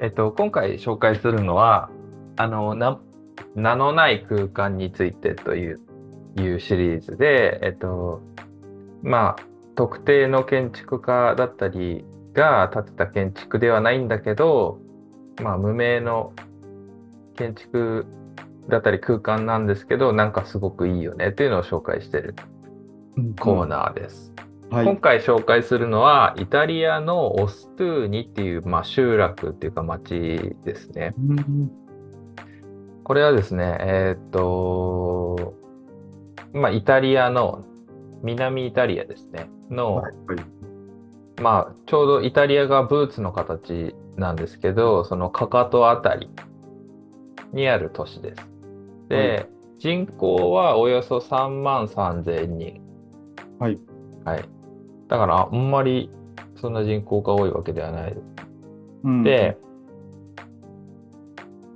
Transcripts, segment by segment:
えっと、今回紹介するのは、あの、な名のない空間についてといういうシリーズで、えっと、まあ、特定の建築家だったりが建てた建築ではないんだけど、まあ、無名の建築だったり空間なんですけど、なんかすごくいいよねっていうのを紹介してるコーナーです。はい、今回紹介するのはイタリアのオストゥーニっていう、まあ、集落っていうか町ですね。うん、これはですね、えー、っと、まあ、イタリアの南イタリアですねの、はいはい、まあ、ちょうどイタリアがブーツの形なんですけどそのかかとあたりにある都市です。で、はい、人口はおよそ3万3000人。はい。はい。だからあんまりそんな人口が多いわけではない。うん、で、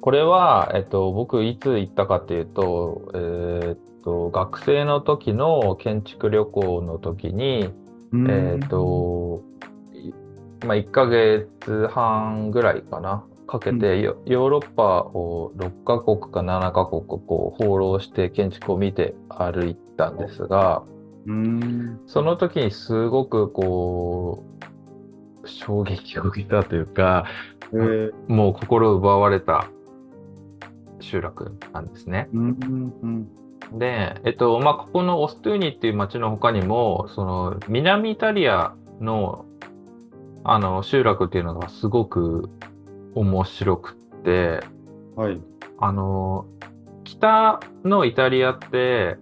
これは、えっと、僕いつ行ったかっていうと、えー、っと、学生の時の建築旅行の時に、えっと、まあ、1ヶ月半ぐらいかな、かけて、ヨーロッパを6カ国か7カ国こう放浪して建築を見て歩いたんですが、その時にすごくこう衝撃を受けたというか、えー、もう心奪われた集落なんですね。で、えっとまあ、ここのオストゥーニっていう町の他にもその南イタリアのあの集落っていうのがすごく面白くって、はい、あの北のイタリアって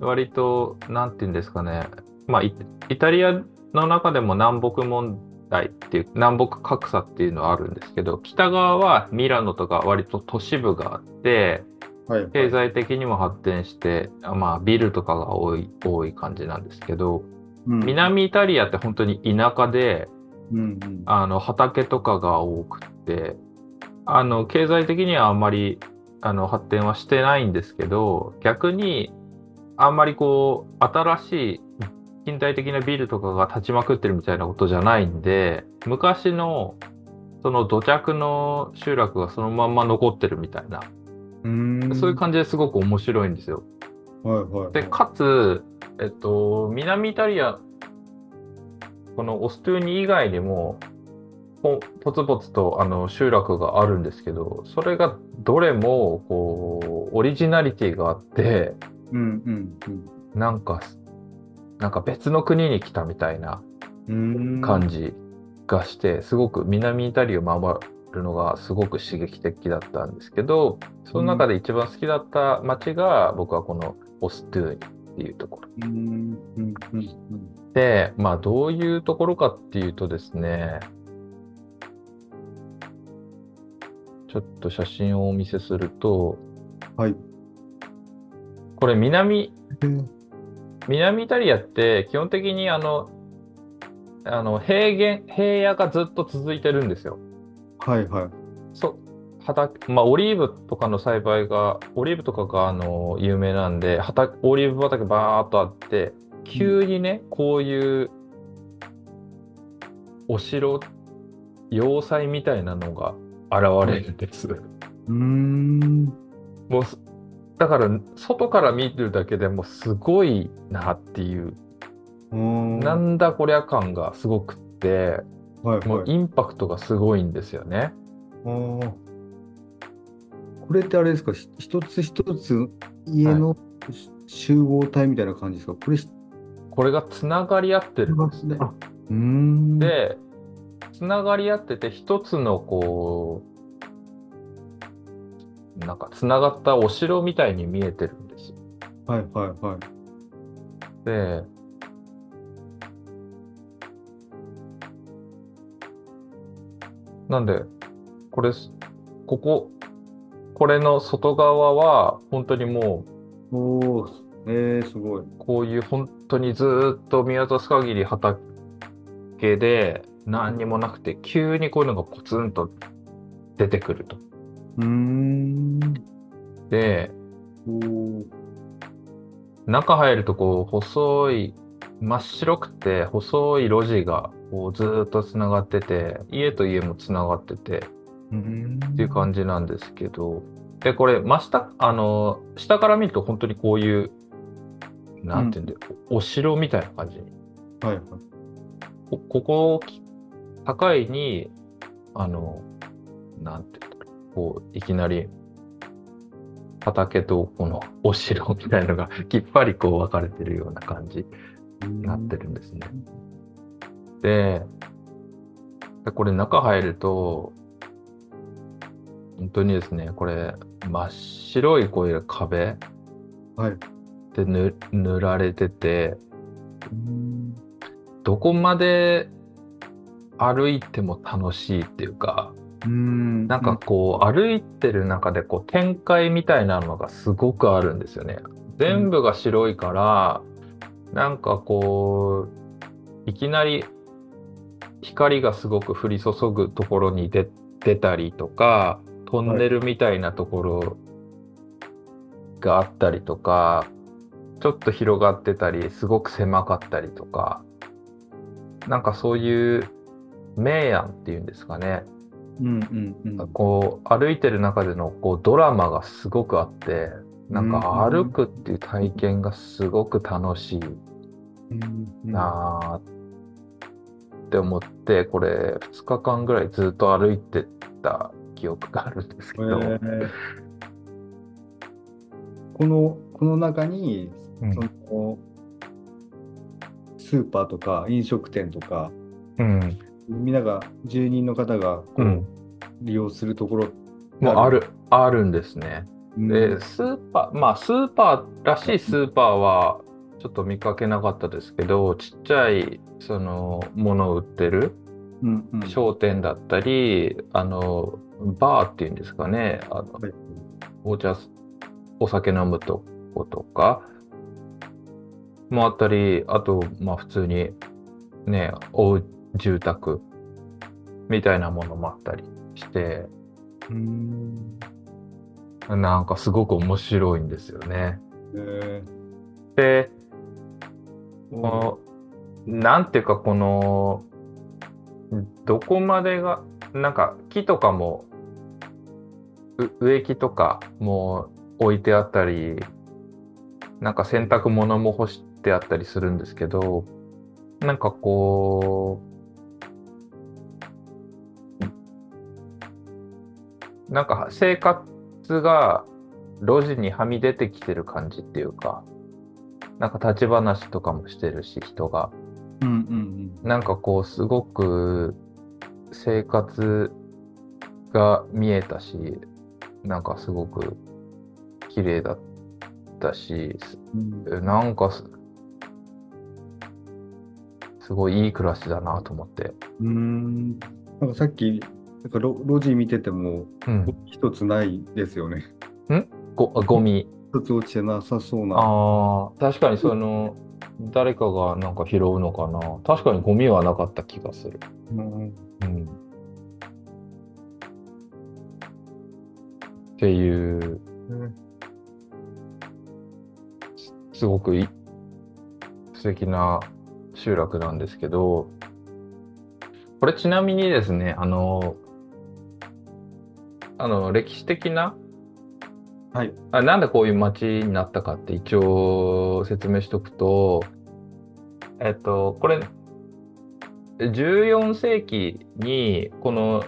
割と、なんて言うんですかね、まあイ、イタリアの中でも南北問題っていう、南北格差っていうのはあるんですけど、北側はミラノとか割と都市部があって、はいはい、経済的にも発展して、まあ、ビルとかが多い多い感じなんですけど、うん、南イタリアって本当に田舎で、うんうん、あの畑とかが多くてあの経済的にはあんまりあの発展はしてないんですけど逆にあんまりこう、新しい近代的なビルとかが立ちまくってるみたいなことじゃないんで、昔のその土着の集落がそのまんま残ってるみたいな、うそういう感じですごく面白いんですよ。はいはい、はい、で、かつ、えっと、南イタリア、このオストゥーニ以外にも、ポポツポツとあの集落があるんですけど、それがどれもこうオリジナリティがあって、うんうんうん、なんかなんか別の国に来たみたいな感じがしてすごく南イタリアを回るのがすごく刺激的だったんですけどその中で一番好きだった街が僕はこのオストゥーニっていうところ。でまあどういうところかっていうとですねちょっと写真をお見せすると、はい、これ南、南イタリアって基本的にあの、あの平原、平野がずっと続いてるんですよ。はいはい。そ畑まあ、オリーブとかの栽培が、オリーブとかがあの有名なんで畑、オリーブ畑バーっとあって、急にね、こういうお城、要塞みたいなのが現れるんです。うん。もうだから外から見るだけでもすごいなっていう。なんだこりゃ感がすごくって、はいはい、もうインパクトがすごいんですよね。これってあれですか？一つ一つ家の集合体みたいな感じですか、はい、これこれがつながり合ってる。んですね。でつながり合ってて一つのこうなんかつながったお城みたいに見えてるんですよ。はいはいはい。で、なんで、これ、ここ、これの外側は、本当にもう、おえー、すごい。こういう本当にずっと見渡す限り畑で、何にもなくて、急にこういうのがポツンと出てくると。うん。で、中入るとこう細い真っ白くて細い路地がこうずっとつながってて家と家もつながっててっていう感じなんですけど、で、これ、真下、あの、下から見ると本当にこういう、なんていうんだよ、お城みたいな感じ。に。はいはい。こここ、高いに、あの、なんていうんだろう、こう、いきなり、畑とこのお城みたいのが きっぱりこう分かれてるような感じになってるんですね。で、でこれ中入ると、本当にですね、これ真っ白いこういう壁はい。で塗塗られてて、うんどこまで歩いても楽しいっていうか、うん。なんかこう歩いてる中でこう展開みたいなのがすごくあるんですよね。全部が白いから、なんかこう、いきなり光がすごく降り注ぐところに出出たりとか、トンネルみたいなところがあったりとか、ちょっと広がってたり、すごく狭かったりとか、なんかそういう明暗っていうんですかね。うんうんうん。こう歩いてる中でのこうドラマがすごくあってなんかうん歩くっていう体験がすごく楽しいうんなあって思ってこれ2日間ぐらいずっと歩いてた記憶があるんですけど、えー。この、この中に、うん。その、スーパーとか飲食店とか、うんみんなが、住人の方がこう、うん。利用するところ。もうある。ある。んですね。うん。でスーパーまあスーパーらしいスーパーはちょっと見かけなかったですけどちっちゃいそのものを売ってるうんうん。商店だったり、あの、バーっていうんですかね、あのはい。お茶、お酒飲むとことか、もあったり、あと、まあ普通に、ね、おう住宅みたいなものもあったりして、うんなんかすごく面白いんですよね。えで、ーこの、なんていうかこの、どこまでが、なんか木とかも、う植木とかも置いてあったり、なんか洗濯物も干してあったりするんですけど、なんかこう、なんか生活が路地にはみ出てきてる感じっていうか、なんか立ち話とかもしてるし、人が。うんうんなんかこう、すごく生活が見えたし、なんかすごく綺麗だったし、うんすなんかす、すごいいい暮らしだなと思って。うんなんかさっき、なんか路路地見てても、うん。一つないですよね。ごゴミ。一つ落ちてなさそうな。ああ、確かにその、誰かがなんか拾うのかな。確かにゴミはなかった気がする。うんうん。っていう、すごくい素敵な集落なんですけど、これちなみにですね、あの、あの、歴史的な、はい。あなんでこういう町になったかって一応説明しとくと、えっと、これ、14世紀にこの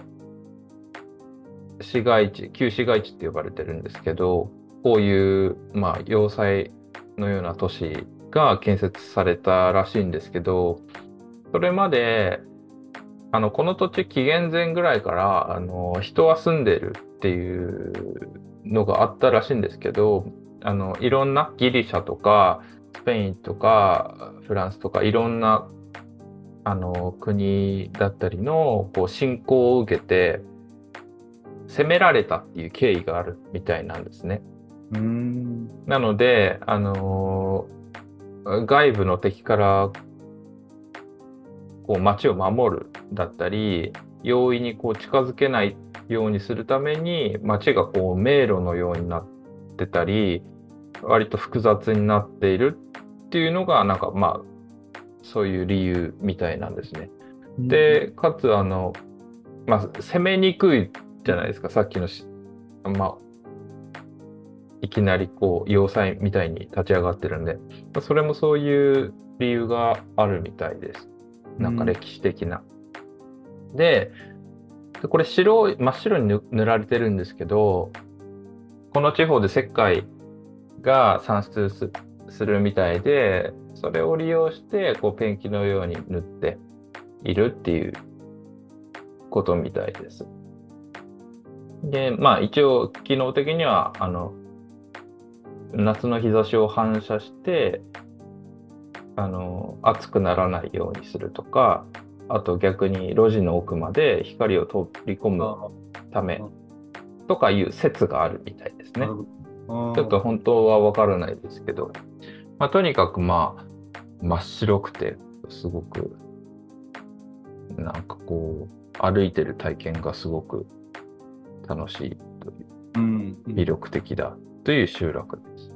市街地、旧市街地って呼ばれてるんですけど、こういう、まあ、要塞のような都市が建設されたらしいんですけど、それまで、あの、この土地紀元前ぐらいから、あの、人は住んでるっていうのがあったらしいんですけど、あの、いろんなギリシャとか、スペインとか、フランスとか、いろんな、あの、国だったりの、こう、侵攻を受けて、攻められたっていう経緯があるみたいなんですね。うん。なので、あのー外部の敵からこう街を守るだったり、容易にこう近づけないようにするために、街がこう迷路のようになってたり、割と複雑になっているっていうのが、なんかまあ、そういう理由みたいなんですね。で、かつ、あの、まあ、攻めにくいじゃないですか、さっきのし、まあ、いきなりこう、要塞みたいに立ち上がってるんで、それもそういう理由があるみたいです。なんか歴史的な。で、でこれ白い、真っ白に塗塗られてるんですけど、この地方で石灰が産出すするみたいで、それを利用して、こう、ペンキのように塗っているっていうことみたいです。で、まあ一応、機能的には、あの、夏の日差しを反射して、あの、暑くならないようにするとか、あと逆に路地の奥まで光を取り込むためとかいう説があるみたいですね。ちょっと本当はわからないですけど、まあ、とにかくまあ、真っ白くて、すごく、なんかこう、歩いてる体験がすごく楽しいという、うん。魅力的だという集落です。